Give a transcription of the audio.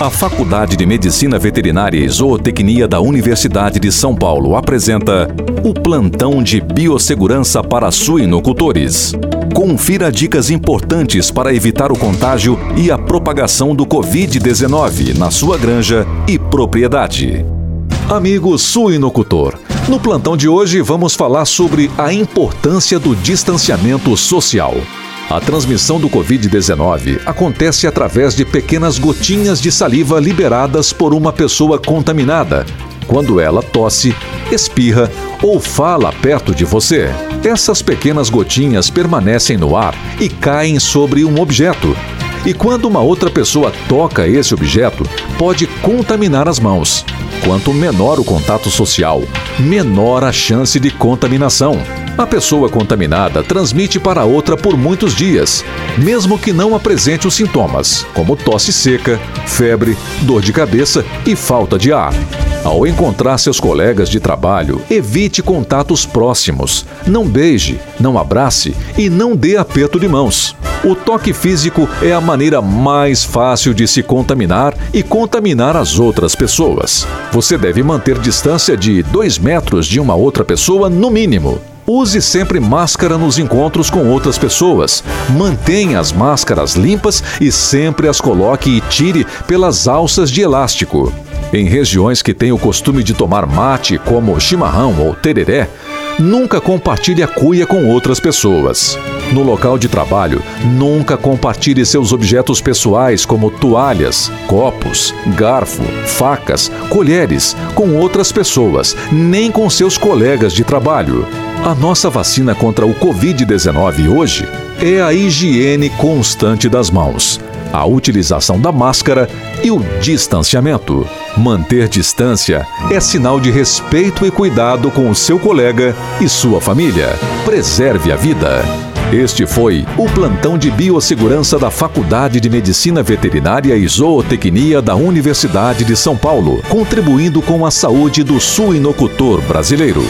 A Faculdade de Medicina Veterinária e Zootecnia da Universidade de São Paulo apresenta o Plantão de Biossegurança para Suinocultores. Confira dicas importantes para evitar o contágio e a propagação do Covid-19 na sua granja e propriedade. Amigo suinocultor, no plantão de hoje vamos falar sobre a importância do distanciamento social. A transmissão do Covid-19 acontece através de pequenas gotinhas de saliva liberadas por uma pessoa contaminada, quando ela tosse, espirra ou fala perto de você. Essas pequenas gotinhas permanecem no ar e caem sobre um objeto. E quando uma outra pessoa toca esse objeto, pode contaminar as mãos. Quanto menor o contato social, menor a chance de contaminação. A pessoa contaminada transmite para outra por muitos dias, mesmo que não apresente os sintomas, como tosse seca, febre, dor de cabeça e falta de ar. Ao encontrar seus colegas de trabalho, evite contatos próximos. Não beije, não abrace e não dê aperto de mãos. O toque físico é a maneira mais fácil de se contaminar e contaminar as outras pessoas. Você deve manter distância de 2 metros de uma outra pessoa no mínimo. Use sempre máscara nos encontros com outras pessoas. Mantenha as máscaras limpas e sempre as coloque e tire pelas alças de elástico. Em regiões que têm o costume de tomar mate, como chimarrão ou tereré, nunca compartilhe a cuia com outras pessoas. No local de trabalho, nunca compartilhe seus objetos pessoais, como toalhas, copos, garfo, facas, colheres, com outras pessoas, nem com seus colegas de trabalho. A nossa vacina contra o Covid-19 hoje é a higiene constante das mãos, a utilização da máscara e o distanciamento. Manter distância é sinal de respeito e cuidado com o seu colega e sua família. Preserve a vida. Este foi o plantão de biossegurança da Faculdade de Medicina Veterinária e Zootecnia da Universidade de São Paulo, contribuindo com a saúde do suinocultor brasileiro.